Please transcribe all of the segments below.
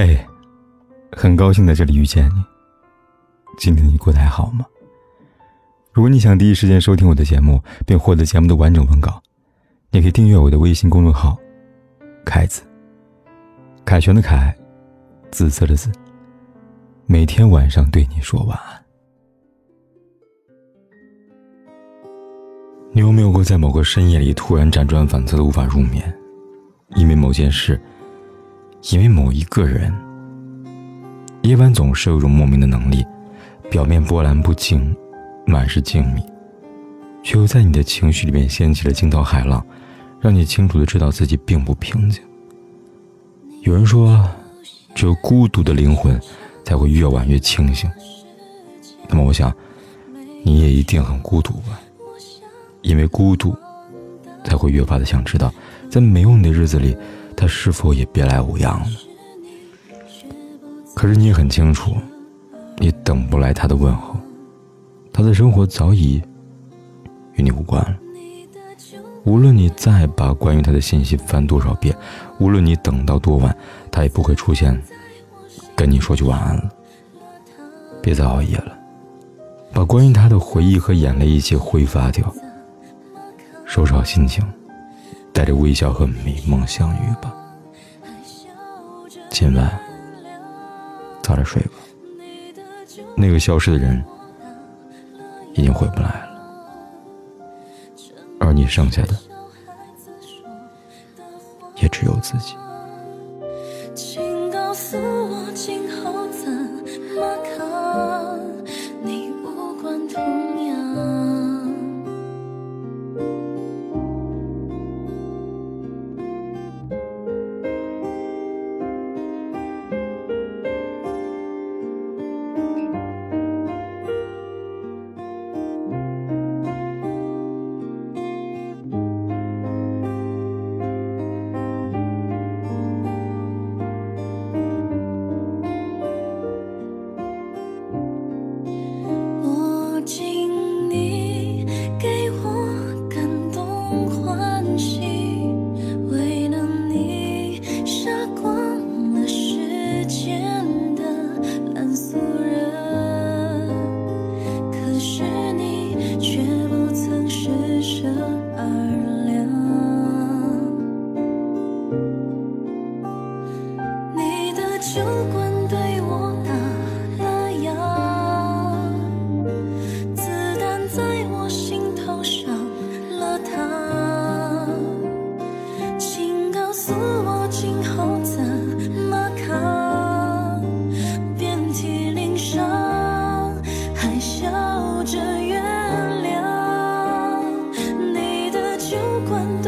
嘿，很高兴在这里遇见你。今天你过得还好吗？如果你想第一时间收听我的节目，并获得节目的完整文稿，你可以订阅我的微信公众号“凯子”。凯旋的凯，紫色的紫。每天晚上对你说晚安。你有没有过在某个深夜里突然辗转反侧的无法入眠？因为某件事，因为某一个人。夜晚总是有种莫名的能力，表面波澜不惊，满是静谧，却又在你的情绪里面掀起了惊涛骇浪，让你清楚的知道自己并不平静。有人说，只有孤独的灵魂才会越晚越清醒。那么，我想，你也一定很孤独吧？因为孤独，才会越发的想知道，在没有你的日子里，他是否也别来无恙呢？可是你也很清楚，你等不来他的问候，他的生活早已与你无关了。无论你再把关于他的信息翻多少遍，无论你等到多晚，他也不会出现，跟你说句晚安了。别再熬夜了，把关于他的回忆和眼泪一起挥发掉。收拾好心情，带着微笑和美梦相遇吧。今晚早点睡吧。那个消失的人已经回不来了，而你剩下的也只有自己。请告诉我，今后怎么管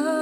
了